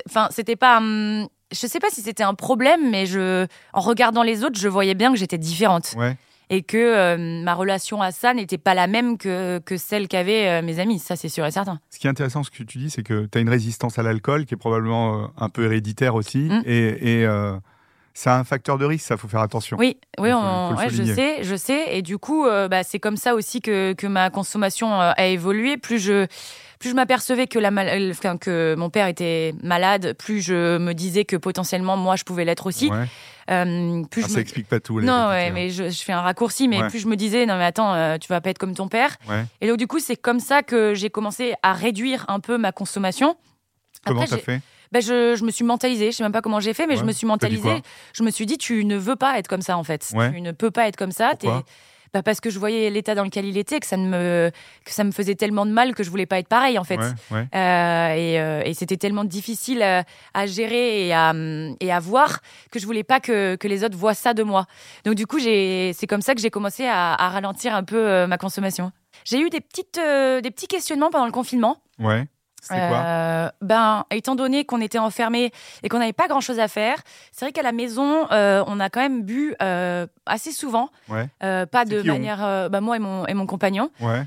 enfin c'était pas hum, je sais pas si c'était un problème mais je en regardant les autres je voyais bien que j'étais différente Ouais. Et que euh, ma relation à ça n'était pas la même que, que celle qu'avaient euh, mes amis ça c'est sûr et certain Ce qui est intéressant, ce que tu dis, c'est que tu as une résistance à l'alcool qui est probablement euh, un peu héréditaire aussi. Mm. Et, et, c'est un facteur de risque, ça, faut faire attention. oui oui on- ouais, je sais je sais et du coup euh, bah, c'est comme ça aussi que, que ma consommation euh, a évolué plus je plus je m'apercevais que, la mal- enfin, que mon père était malade, plus je me disais que potentiellement moi je pouvais l'être aussi. Ouais. Euh, plus Ah, ça me- explique pas tout. les Non, ouais, hein. mais je, je fais un raccourci, mais Ouais. plus je me disais, non, mais attends, euh, tu vas pas être comme ton père. Ouais. Et donc, du coup, c'est comme ça que j'ai commencé à réduire un peu ma consommation. Comment t'as fait? Ben, je, je me suis mentalisée, je sais même pas comment j'ai fait, mais je me suis mentalisée. Je me suis dit, tu ne veux pas être comme ça, en fait. Tu ne peux pas être comme ça. Pourquoi? Bah, parce que je voyais l'état dans lequel il était, que ça, ne me, que ça me faisait tellement de mal que je voulais pas être pareil, en fait. Ouais, ouais. Euh, et euh, et c'était tellement difficile à gérer et à, et à voir que je voulais pas que, que les autres voient ça de moi. Donc du coup, c'est comme ça que j'ai commencé à, à ralentir un peu euh, ma consommation. J'ai eu des, petites, euh, des petits questionnements pendant le confinement. Ouais. Quoi? Euh, Ben, étant donné qu'on était enfermés et qu'on n'avait pas grand-chose à faire, c'est vrai qu'à la maison, euh, on a quand même bu euh, assez souvent. Ouais. Pas de manière... bah, moi et mon, et mon compagnon. Ouais.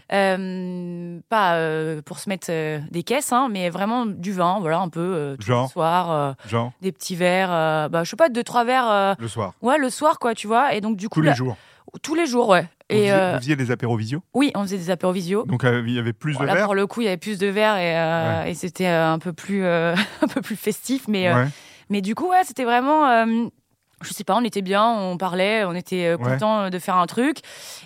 Pas pour se mettre des caisses, hein, mais vraiment du vin, voilà, un peu tous Genre? les soirs, euh, Genre, des petits verres, bah, je sais pas, deux, trois verres, le soir. ouais, le soir, quoi, tu vois. Et donc, du coup, Tous les là- jours. tous les jours, ouais. Vous Et faisiez, euh, vous faisiez des apéros visio oui, on faisait des apéros visio. Donc euh, il y avait plus Bon, de là, verres pour le coup, il y avait plus de verres et, euh, et c'était un peu plus, [laughs] un peu plus festif, mais, Ouais. mais du coup, ouais, c'était vraiment. Euh, je sais pas, on était bien, on parlait, on était euh, Ouais. content de faire un truc.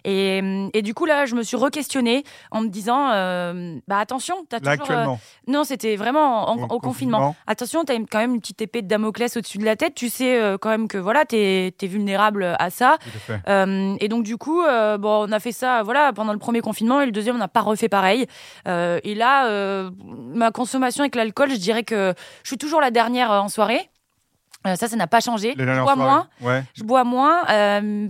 Et, euh, et du coup, là, je me suis re-questionnée en me disant euh, bah attention, t'as toujours. euh, actuellement. non, c'était vraiment en- au, confinement. Attention, t'as quand même une petite épée de Damoclès au-dessus de la tête. Tu sais euh, quand même que voilà, t'es es vulnérable à ça. À. Euh, et donc du coup, euh, bon, on a fait ça, voilà, pendant le premier confinement et le deuxième, on n'a pas refait pareil. Euh, et là, euh, ma consommation avec l'alcool, je dirais que je suis toujours la dernière euh, en soirée. Euh, ça, ça n'a pas changé. Je bois moins. Ouais. Je bois moins,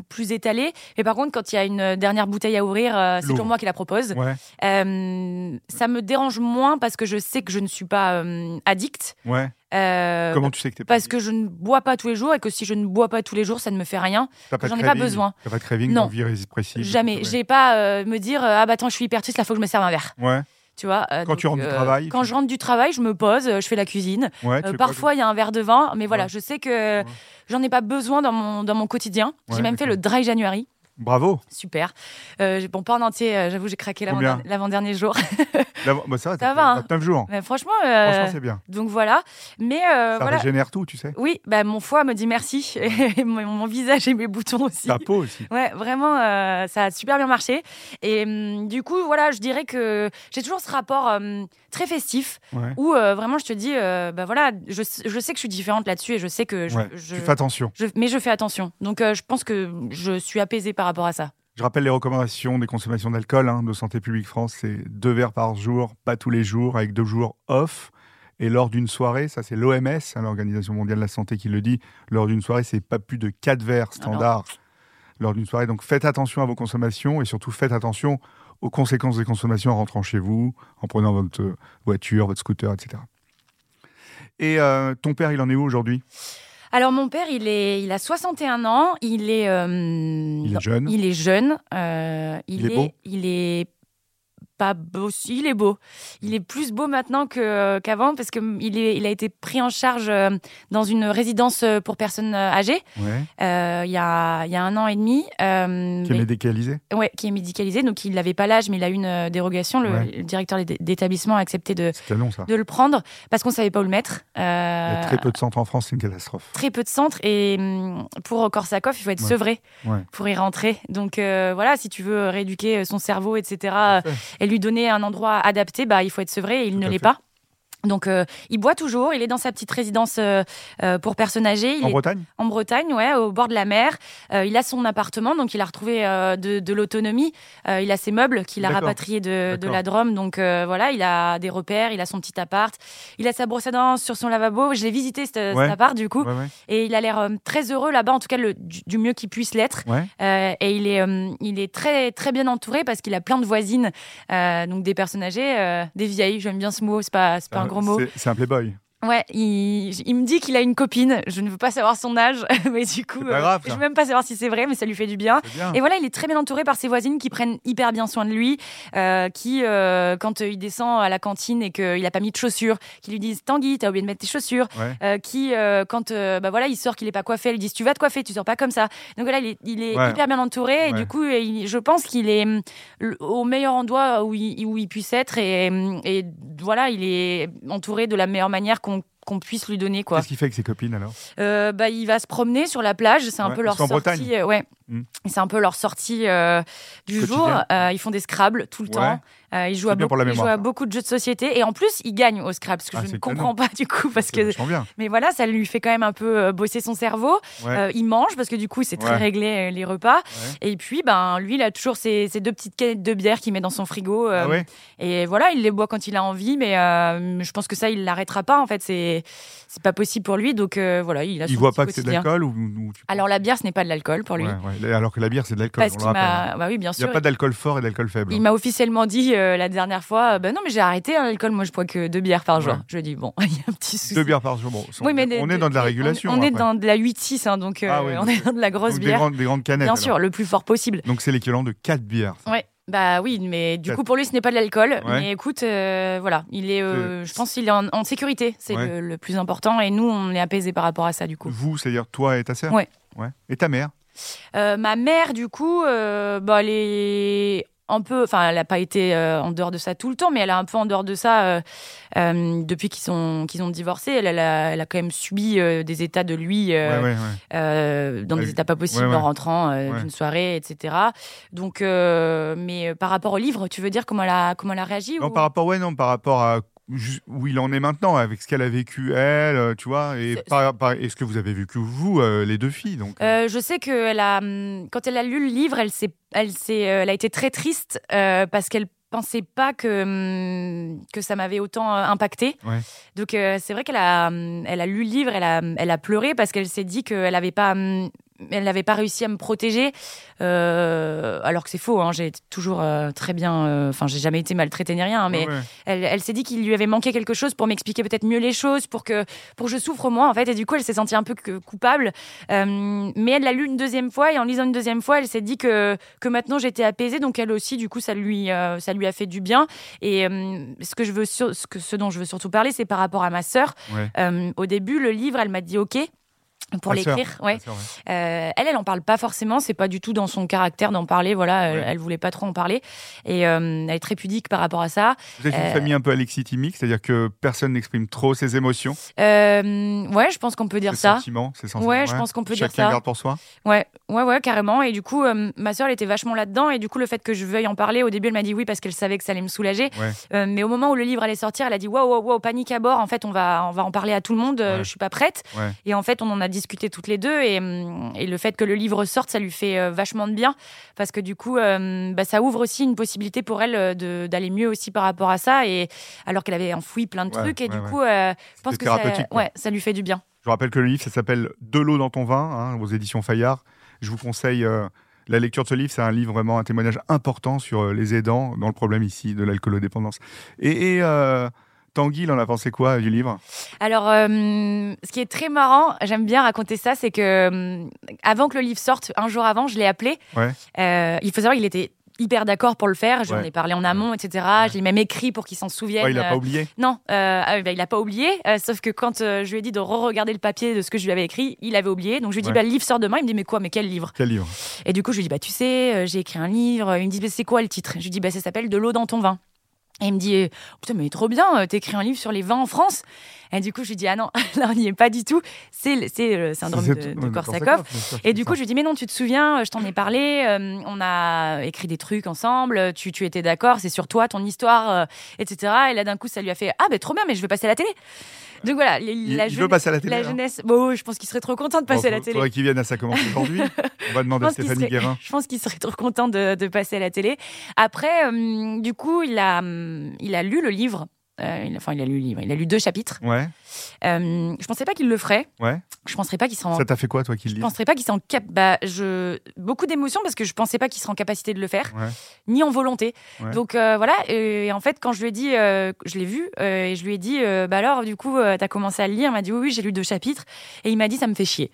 plus étalé. Mais par contre, quand il y a une dernière bouteille à ouvrir, euh, c'est toujours moi qui la propose. Ouais. Euh, ça me dérange moins parce que je sais que je ne suis pas addict. Ouais. Comment tu sais que t'es pas parce que je ne bois pas tous les jours et que si je ne bois pas tous les jours, ça ne me fait rien. J'en ai pas craving besoin. T'as pas de craving, Non. Jamais. Ouais. J'ai pas me dire ah bah attends je suis hyper triste, là faut que je me serve un verre. Ouais. Tu vois. euh, Quand tu rentres du travail, Quand tu- je rentre du travail, je me pose, euh, je fais la cuisine. Ouais. Euh, parfois il y a un verre de vin, mais voilà, Ouais. je sais que j'en ai pas besoin dans mon dans mon quotidien. J'ai même fait le dry January. Bravo. Super. Euh, bon, pas en entier, euh, j'avoue, j'ai craqué l'avant-dernier jour. [laughs] Bah, ça va, Ça va, hein. 29 jours. Mais franchement, euh, Franchement, c'est bien. donc voilà. Mais euh, Ça voilà. régénère tout, tu sais. Oui, bah, mon foie me dit merci. [laughs] Et mon, mon visage et mes boutons aussi. Ta peau aussi. Ouais, vraiment, ça a super bien marché. Et hum, du coup, voilà, je dirais que j'ai toujours ce rapport hum, très festif Ouais. où vraiment je te dis, bah voilà, je, je sais que je suis différente là-dessus et je sais que je, Ouais. je- Tu fais attention. je- mais je fais attention. Donc je pense que je suis apaisée par rapport à ça. Je rappelle les recommandations des consommations d'alcool hein, de Santé publique France, c'est deux verres par jour, pas tous les jours, avec deux jours off. Et lors d'une soirée, ça c'est l'OMS, hein, l'Organisation mondiale de la santé qui le dit, lors d'une soirée, c'est pas plus de quatre verres standard lors d'une soirée. Donc faites attention à vos consommations et surtout faites attention aux conséquences des consommations en rentrant chez vous, en prenant votre voiture, votre scooter, etc. Et euh, ton père, il en est où aujourd'hui? Alors mon père, il, est, il a 61 ans, il est... euh, Il est jeune. Il est jeune. euh, il, Il est beau Il est pas beau. Il est beau. Il est plus beau maintenant que qu'avant parce que il est, il a été pris en charge euh, dans une résidence pour personnes euh, âgées. Ouais. Euh, il y a y a un an et demi. Euh, Qui est mais- médicalisé ouais, qui est médicalisé, donc il n'avait pas l'âge, mais il a eu une euh, dérogation. Le, Ouais. le directeur d'é- d'établissement a accepté de de le prendre parce qu'on savait pas où le mettre. Il y a Euh, très peu de centres en France, c'est une catastrophe. très peu de centres et hum, pour Korsakov, il faut être Ouais. sevré pour y rentrer. Donc euh, voilà, si tu veux rééduquer son cerveau, etc., et lui donner un endroit adapté, bah il faut être sevré et il Tout ne l'est pas. Donc euh, il boit toujours, il est dans sa petite résidence euh, euh, pour personnes âgées. Il En est Bretagne? en Bretagne, ouais, au bord de la mer. Il a son appartement, donc il a retrouvé de, de l'autonomie. Il a ses meubles qu'il a rapatriés de, la Drôme. Donc voilà, il a des repères, il a son petit appart. Il a sa brosse à dents sur son lavabo. Je l'ai visité, cet, appart, du coup. Ouais, ouais. Et il a l'air très heureux là-bas, en tout cas le, du, du mieux qu'il puisse l'être. Et il est, il est très, très bien entouré parce qu'il a plein de voisines, donc des personnes âgées, des vieilles. J'aime bien ce mot, c'est pas, c'est pas un gros C'est un playboy. Ouais, il, il me dit qu'il a une copine. Je ne veux pas savoir son âge, [laughs] mais du coup, pas grave, je ça. veux même pas savoir si c'est vrai, mais ça lui fait du bien. Et voilà, il est très bien entouré par ses voisines qui prennent hyper bien soin de lui, euh, qui, euh, quand euh, il descend à la cantine et qu'il a pas mis de chaussures, qui lui disent Tanguy, t'as oublié de mettre tes chaussures. Ouais. Euh, qui, euh, quand euh, bah voilà, il sort qu'il est pas coiffé, ils disent tu vas te coiffer, tu sors pas comme ça. Donc voilà, il est, il est Ouais. hyper bien entouré et du coup, il- je pense qu'il est hum, au meilleur endroit où il, où il puisse être et, hum, et voilà, il est entouré de la meilleure manière qu'on puisse lui donner quoi. Qu'est-ce qu'il fait avec ses copines alors? Euh, bah, il va se promener sur la plage. C'est un peu leur sont en sortie. Bretagne. euh, ouais. Mm. C'est un peu leur sortie euh, du Quotidien. jour. Euh, ils font des Scrabble tout le Ouais. temps. Euh, ils jouent, à beaucoup, ils jouent à de jeux de société. Et en plus, ils gagnent au Scrabble. Ce que Ah, je ne comprends pas du coup. Parce que, bien. mais voilà, ça lui fait quand même un peu bosser son cerveau. Ouais. Il mange parce que du coup, c'est très Ouais. réglé les repas. Et puis, ben, lui, il a toujours ses, ses deux petites canettes de bière qu'il met dans son frigo. Ah et voilà, il les boit quand il a envie, mais je pense que ça, il l'arrêtera pas. En fait, c'est c'est pas possible pour lui. Donc voilà, il a Il voit pas que c'est de l'alcool ou, ou tu- Alors la bière, ce n'est pas de l'alcool pour lui. Ouais, ouais. Alors que la bière, c'est de l'alcool. Parce on le qu'il rappelle. m'a, bah oui, bien Il n'y a pas d'alcool fort et d'alcool faible. Il m'a officiellement dit euh, la dernière fois, ben non mais j'ai arrêté hein, l'alcool, moi je bois que deux bières par jour. Ouais. Je dis bon, [laughs] il y a un petit souci. Deux bières par jour. Bon, Oui, mais on est dans de la régulation. On, on est dans de la 8-6, hein, donc euh, Ah oui, [laughs] on est dans de la grosse des, bière. grandes, des grandes canettes. Bien alors. sûr, le plus fort possible. Donc c'est l'équivalent de 4 bières. ça. Ouais. Bah oui, mais du Quatre. coup pour lui ce n'est pas de l'alcool. Ouais. Mais écoute, euh, voilà, il est, euh, je pense qu'il est en, en sécurité, c'est Ouais. le, le plus important. Et nous, on est apaisé par rapport à ça du coup. Vous, c'est-à-dire toi et ta sœur Ouais. ouais. Et ta mère ma mère, du coup, euh, bah, elle est un peu, enfin, elle n'a pas été euh, en dehors de ça tout le temps, mais elle est un peu en dehors de ça euh, euh, depuis qu'ils sont qu'ils ont divorcé. Elle, elle a, elle a quand même subi euh, des états de lui euh, Ouais, ouais, ouais. euh, dans des états pas possibles en rentrant euh, d'une soirée, etc. Donc, euh, mais euh, par rapport au livre, tu veux dire comment elle a comment elle a réagi Non, ou- par rapport, ouais, non, par rapport à où il en est maintenant, avec ce qu'elle a vécu elle, euh, tu vois, et C'est- par, par- et ce que vous avez vécu vous, euh, les deux filles. Donc, Euh, je sais a, hum, quand elle a lu le livre, elle s'est, elle s'est, elle a été très triste euh, parce qu'elle pensait pas que hum, que ça m'avait autant impacté. Ouais. Donc euh, c'est vrai qu'elle a, hum, elle a lu le livre, elle a, elle a pleuré parce qu'elle s'est dit qu'elle n'avait pas, elle n'avait pas réussi à me protéger. Euh, alors que c'est faux. Hein, j'ai toujours euh, très bien. euh, Enfin, j'ai jamais été maltraitée ni rien. hein, mais Ouais, ouais. elle, elle s'est dit qu'il lui avait manqué quelque chose pour m'expliquer peut-être mieux les choses, pour que, pour que je souffre moins, en fait. Et du coup, elle s'est sentie un peu coupable. Mais elle l'a lu une deuxième fois, et en lisant une deuxième fois, elle s'est dit que, que maintenant j'étais apaisée. Donc elle aussi, du coup, ça lui, ça lui a fait du bien. Et ce, que je veux sur- ce, que, ce dont je veux surtout parler, c'est par rapport à ma sœur. Ouais. Au début, le livre, elle m'a dit OK. Pour l'écrire, ouais. Ta sœur, ouais. Euh, elle, elle en parle pas forcément. C'est pas du tout dans son caractère d'en parler. Voilà, elle, Ouais. elle voulait pas trop en parler. Et euh, elle est très pudique par rapport à ça. Vous êtes une Euh, famille un peu alexithymie, c'est-à-dire que personne n'exprime trop ses émotions, Euh, ouais, je pense qu'on peut dire ses ça. sentiments, ses sentiments. Ouais, je pense qu'on peut dire Chacun ça. garde pour soi. Ouais, ouais, ouais, carrément. Et du coup, ma sœur, elle était vachement là-dedans. Et du coup, le fait que je veuille en parler, au début, elle m'a dit oui parce qu'elle savait que ça allait me soulager. Mais au moment où le livre allait sortir, elle a dit waouh, waouh, waouh, panique à bord. En fait, on va, on va en parler à tout le monde. Je suis pas prête. Et en fait, on en a discuté toutes les deux. Et, hum, et le fait que le livre sorte, ça lui fait euh, vachement de bien. Parce que du coup, euh, bah, ça ouvre aussi une possibilité pour elle euh, d'aller mieux aussi par rapport à ça. Et alors qu'elle avait enfoui plein de Ouais, trucs. Et ouais, du coup, euh, je pense que ça, lui fait du bien. Je rappelle que le livre, ça s'appelle De l'eau dans ton vin, hein, aux éditions Fayard. Je vous conseille la lecture de ce livre. C'est un livre vraiment un témoignage important sur les aidants dans le problème ici de l'alcoolodépendance. Et, et euh, Tanguy, il en a pensé quoi du livre? Alors, euh, ce qui est très marrant, j'aime bien raconter ça, c'est que euh, avant que le livre sorte, un jour avant, je l'ai appelé. Ouais. Euh, il faut savoir qu'il était hyper d'accord pour le faire. J'en Ouais. ai parlé en amont, etc. J'ai même écrit pour qu'il s'en souvienne. Ouais, il a Euh, pas oublié. non, euh, ah bah, il a pas oublié. euh, sauf que quand je lui ai dit de re-regarder le papier de ce que je lui avais écrit, il avait oublié. Donc je lui ai dit bah, le livre sort demain. Il me dit mais quoi Mais quel livre? Quel livre? Et du coup je lui ai dit bah tu sais, j'ai écrit un livre. Il me dit bah, c'est quoi le titre? Je lui dis bah ça s'appelle De l'eau dans ton vin. Et il me dit putain mais trop bien, euh, t'écris un livre sur les vins en France. Et du coup je lui dis ah non, [laughs] là on n'y est pas du tout. C'est le- c'est le syndrome C'est- de, de sûr, Et du coup, ça. je lui dis, mais non, tu te souviens, je t'en ai parlé, euh, on a écrit des trucs ensemble, tu, tu étais d'accord, c'est sur toi, ton histoire, euh, etc. Et là, d'un coup, ça lui a fait, ah, ben trop bien, mais je veux passer à la télé. Donc voilà, Il, la, il jeune- veut passer à la télé. la hein jeunesse, bon, je pense qu'il serait trop content de Bon, passer à la télé. Faudrait qu'il vienne à ça commence aujourd'hui. [laughs] On va demander à Stéphanie serait- Guérin. [laughs] je pense qu'il serait trop content de, de passer à la télé. Après, euh, du coup, il a, hum, il a lu le livre. Euh, il- enfin, il a lu le livre. Il a lu deux chapitres. Ouais, Euh, je pensais pas qu'il le ferait. ouais. Je penserais pas qu'il serait en Ça t'a fait quoi, toi, qui le Je penserais pas qu'il serait en cap. Bah, je beaucoup d'émotions parce que je pensais pas qu'il serait en capacité de le faire, Ouais. ni en volonté. Ouais. Donc euh, voilà. Et en fait, quand je lui ai dit, euh, je l'ai vu et je lui ai dit, bah alors, du coup, euh, t'as commencé à le lire. Il m'a dit oui, oui, j'ai lu deux chapitres. Et il m'a dit, ça me fait chier.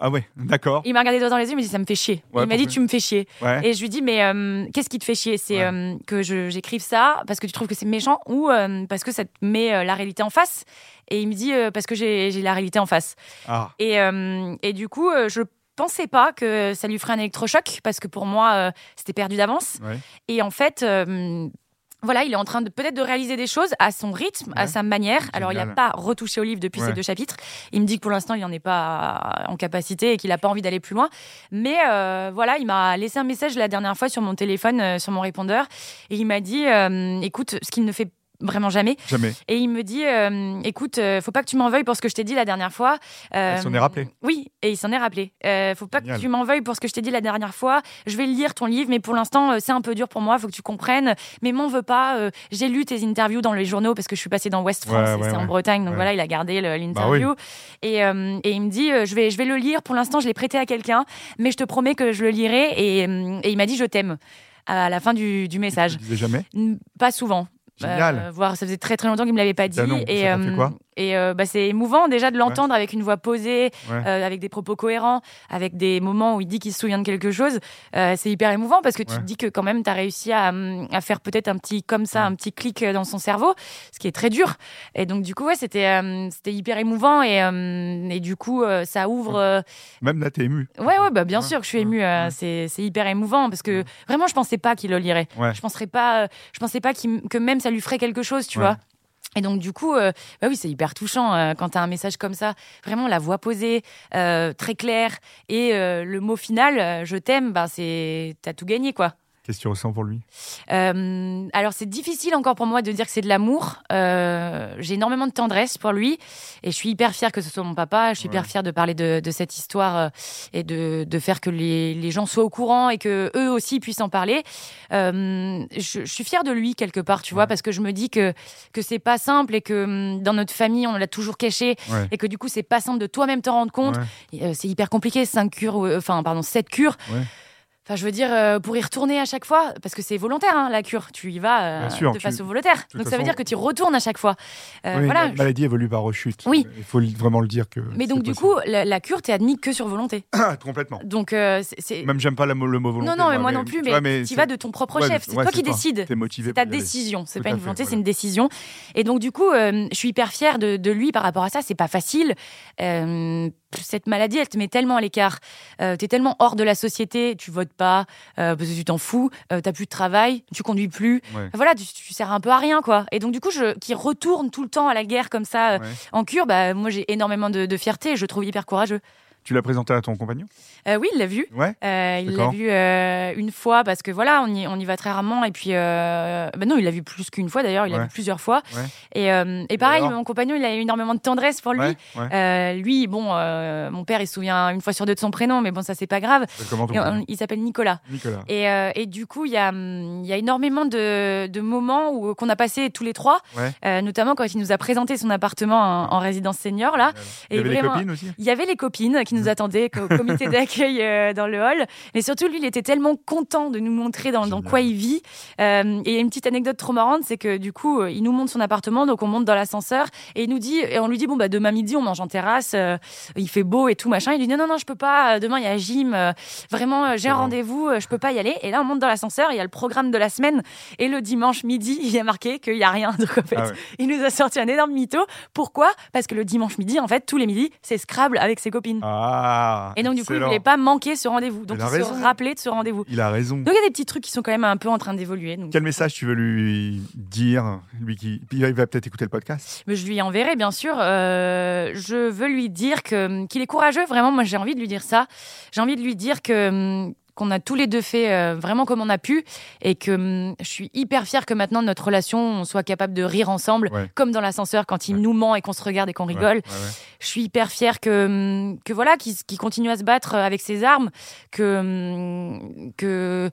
Ah ouais, d'accord. Il m'a regardé droit dans les yeux, il m'a dit, ça me fait chier. Ouais, il m'a dit, tu me fais chier. Ouais. Et je lui dis, mais euh, qu'est-ce qui te fait chier? C'est Ouais. euh, que j'écrive ça parce que tu trouves que c'est méchant ou euh, parce que ça te met la réalité en face? Et il me dit, parce que j'ai la réalité en face. Ah, Et, et du coup, je pensais pas que ça lui ferait un électrochoc parce que pour moi, euh, c'était perdu d'avance. ouais. Et en fait. euh, voilà, il est en train de peut-être de réaliser des choses à son rythme, à sa manière. Alors, il n'a pas retouché au livre depuis Ouais. ces deux chapitres. Il me dit que pour l'instant, il n'en est pas en capacité et qu'il n'a pas envie d'aller plus loin. Mais euh, voilà, il m'a laissé un message la dernière fois sur mon téléphone, euh, sur mon répondeur. Et il m'a dit euh, écoute, ce qu'il ne fait vraiment jamais. Jamais. Et il me dit euh, écoute, euh, faut pas que tu m'en veuilles pour ce que je t'ai dit la dernière fois. Euh, Il s'en est rappelé. Oui, et il s'en est rappelé. Euh, faut pas Génial. que tu m'en veuilles pour ce que je t'ai dit la dernière fois. Je vais lire ton livre, mais pour l'instant, euh, c'est un peu dur pour moi. Faut que tu comprennes. Mais m'en veux pas. euh, J'ai lu tes interviews dans les journaux parce que je suis passée dans West France. Ouais, et ouais, c'est en. Bretagne, donc voilà, il a gardé Bah l'interview. et, euh, et il me dit euh, je vais, je vais le lire. Pour l'instant, je l'ai prêté à quelqu'un, mais je te promets que je le lirai. Et, euh, et il m'a dit je t'aime à la fin du, du message. Jamais? Pas souvent. Génial. Euh, ça faisait très très longtemps qu'il me l'avait pas dit. Non, et quoi et euh, bah, c'est émouvant déjà de l'entendre avec une voix posée, Ouais. euh, avec des propos cohérents, avec des moments où il dit qu'il se souvient de quelque chose. Euh, c'est hyper émouvant parce que tu Ouais. te dis que quand même tu as réussi à, hum, à faire peut-être un petit comme ça, un petit clic dans son cerveau, ce qui est très dur. Et donc du coup ouais c'était euh, c'était hyper émouvant et, euh, et du coup euh, ça ouvre. euh, Même là, t'es ému. Ouais ouais bah bien sûr que je suis euh, ouais. c'est hyper émouvant parce que vraiment je pensais pas qu'il le lirait. Je penserais pas, euh, je pensais pas que même ça lui ferait quelque chose, tu Ouais. vois. Et donc du coup, euh, bah oui, c'est hyper touchant euh, quand tu as un message comme ça, vraiment la voix posée, euh, très claire, et le mot final, je t'aime, bah c'est, t'as tout gagné quoi. Qu'est-ce que tu ressens pour lui Euh, alors c'est difficile encore pour moi de dire que c'est de l'amour. Euh, j'ai énormément de tendresse pour lui et je suis hyper fière que ce soit mon papa. Je suis hyper fière de parler de, de cette histoire euh, et de, de faire que les, les gens soient au courant et que eux aussi puissent en parler. Euh, je, je suis fière de lui quelque part, tu vois, parce que je me dis que que c'est pas simple et que hum, dans notre famille on l'a toujours caché Ouais. et que du coup c'est pas simple de toi-même te rendre compte. C'est hyper compliqué, cinq cures, enfin pardon, sept cures. Enfin, je veux dire, euh, pour y retourner à chaque fois, parce que c'est volontaire, hein, la cure. Tu y vas euh, sûr, de tu- façon volontaire. toute Donc ça veut dire que tu y retournes à chaque fois. Euh, Oui, voilà. La maladie évolue par rechute. Oui. Il faut vraiment le dire que. Mais donc, c'est du possible. coup, la, la cure, t'es admis que sur volonté. [coughs] complètement. Donc, euh, c'est- c'est. Même j'aime pas la le mot volonté. Non, non, mais moi non plus, mais, vois, tu c'est- vas de ton propre ouais, chef. C'est ouais, toi qui décides. T'es motivé. C'est ta décision, c'est pas une volonté, c'est une décision. Et donc du coup, euh, je suis hyper fière de, de lui par rapport à ça. C'est pas facile. Cette maladie, elle te met tellement à l'écart. Euh, T'es tellement hors de la société. Tu votes pas euh, parce que tu t'en fous. Euh, T'as plus de travail. Tu conduis plus. Ouais. Voilà, tu, tu sers un peu à rien, quoi. Et donc du coup, je, qui retourne tout le temps à la guerre comme ça Ouais. en cure, bah moi j'ai énormément de, de fierté. Je le trouve hyper courageux. Tu l'as présenté à ton compagnon? Euh, oui, il l'a vu. Ouais. Euh, il l'a vu euh, une fois parce que voilà, on y, on y va très rarement. Et puis, bah non, il l'a vu plus qu'une fois d'ailleurs, il l'a Ouais. vu plusieurs fois. Ouais. Et, et pareil, mon compagnon, il a eu énormément de tendresse pour lui. Lui, bon, mon père, il se souvient une fois sur deux de son prénom, mais bon, ça, c'est pas grave. Et on- il s'appelle Nicolas. Nicolas. Et, et du coup, il y a, y a énormément de, de moments où, qu'on a passé tous les trois, notamment quand il nous a présenté son appartement en, en résidence senior, là. Il y Et avait les vraiment- copines aussi Il y avait les copines qui nous [laughs] attendaient au comité euh, dans le hall. Mais surtout, lui, il était tellement content de nous montrer dans, dans quoi il vit. Euh, et il y a une petite anecdote trop marrante, c'est que du coup, il nous montre son appartement, donc on monte dans l'ascenseur et il nous dit, et on lui dit, bon, bah, demain midi, on mange en terrasse, il fait beau et tout, machin. Il dit, non, non, non, je peux pas, demain, il y a gym, vraiment, j'ai un rendez-vous, je peux pas y aller. Et là, on monte dans l'ascenseur, il y a le programme de la semaine, et le dimanche midi, il y a marqué qu'il y a rien. [laughs] Donc, en fait, ah il nous a sorti un énorme mytho. Pourquoi? Parce que le dimanche midi, en fait, tous les midis, c'est Scrabble avec ses copines. Ah, et donc, du coup, il voulait pas manquer ce rendez-vous. Donc, il, se rappelait de ce rendez-vous. Il a raison. Donc, il y a des petits trucs qui sont quand même un peu en train d'évoluer. Quel message tu veux lui dire lui qui... Il va peut-être écouter le podcast? Mais je lui enverrai, bien sûr. Euh, je veux lui dire qu'il est courageux. Vraiment, moi, j'ai envie de lui dire ça. J'ai envie de lui dire que qu'on a tous les deux fait euh, vraiment comme on a pu et que hum, je suis hyper fière que maintenant notre relation on soit capable de rire ensemble comme dans l'ascenseur quand il nous ment et qu'on se regarde et qu'on rigole. je suis hyper fière que hum, que voilà qu'il continue à se battre avec ses armes que hum, que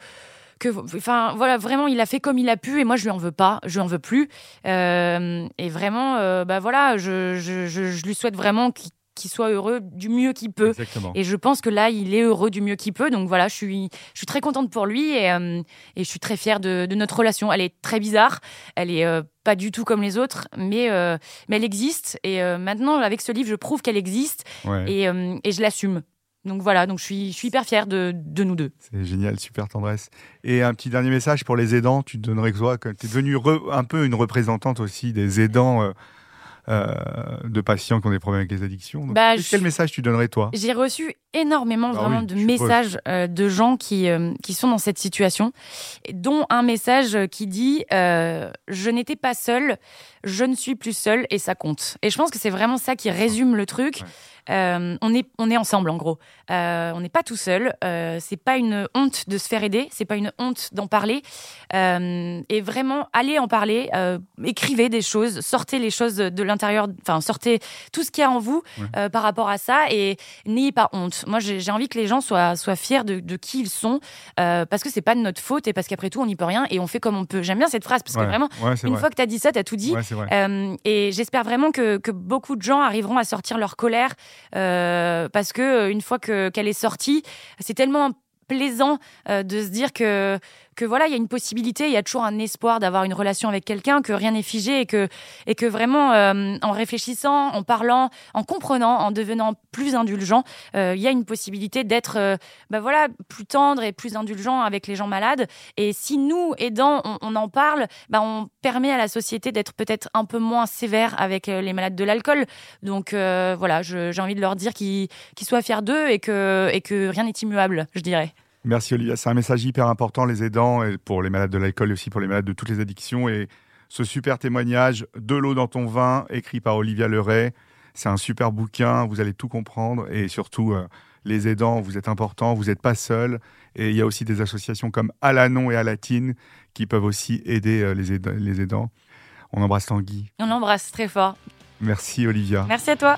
que enfin voilà vraiment il a fait comme il a pu et moi je lui en veux pas je lui en veux plus. Euh, et vraiment euh, bah voilà je, je, je, lui souhaite vraiment qu'il qu'il soit heureux du mieux qu'il peut. Et je pense que là, il est heureux du mieux qu'il peut. Donc voilà, je suis, je suis très contente pour lui et, euh, et je suis très fière de, notre relation. Elle est très bizarre, elle est euh, pas du tout comme les autres, mais, euh, mais elle existe. Et maintenant, avec ce livre, je prouve qu'elle existe et, et, je l'assume. Donc voilà, donc je suis, je suis hyper fière de, de nous deux. C'est génial, super tendresse. Et un petit dernier message pour les aidants, tu te donnerais quoi? Tu es devenue un peu une représentante aussi des aidants euh, de patients qui ont des problèmes avec les addictions. Bah, quel message tu donnerais toi? J'ai reçu énormément bah vraiment de messages euh, de gens qui, euh, qui sont dans cette situation, dont un message qui dit Je n'étais pas seule, je ne suis plus seule et ça compte. Et je pense que c'est vraiment ça qui résume le truc. Euh, on, est, on est ensemble en gros. Euh, on n'est pas tout seul. Euh, c'est pas une honte de se faire aider. C'est pas une honte d'en parler. et vraiment, allez en parler. écrivez des choses. Sortez les choses de l'intérieur. Enfin, sortez tout ce qu'il y a en vous par rapport à ça. Et n'ayez pas honte. Moi, j'ai envie que les gens soient, soient fiers de, de qui ils sont. parce que c'est pas de notre faute et parce qu'après tout, on n'y peut rien et on fait comme on peut. J'aime bien cette phrase parce que vraiment, une fois que tu as dit ça, tu as tout dit. et j'espère vraiment que, que beaucoup de gens arriveront à sortir leur colère euh, parce que euh, une fois que qu'elle est sortie, c'est tellement plaisant euh, de se dire que que voilà, il y a une possibilité, il y a toujours un espoir d'avoir une relation avec quelqu'un, que rien n'est figé et que, et que vraiment, euh, en réfléchissant, en parlant, en comprenant, en devenant plus indulgent, euh, il y a une possibilité d'être, euh, bah voilà, plus tendre et plus indulgent avec les gens malades. Et si nous, aidants, on, en parle, bah on permet à la société d'être peut-être un peu moins sévère avec les malades de l'alcool. Donc voilà, j'ai envie de leur dire qu'ils soient fiers d'eux et que, et que rien n'est immuable, je dirais. Merci Olivia, c'est un message hyper important, les aidants, et pour les malades de l'alcool et aussi pour les malades de toutes les addictions. Et ce super témoignage, De l'eau dans ton vin, écrit par Olivia Leray, c'est un super bouquin, vous allez tout comprendre. Et surtout, euh, les aidants, vous êtes importants, vous n'êtes pas seuls. Et il y a aussi des associations comme Alanon et Alatine qui peuvent aussi aider euh, les, aidants, les aidants. On embrasse Tanguy. On l'embrasse très fort. Merci Olivia. Merci à toi.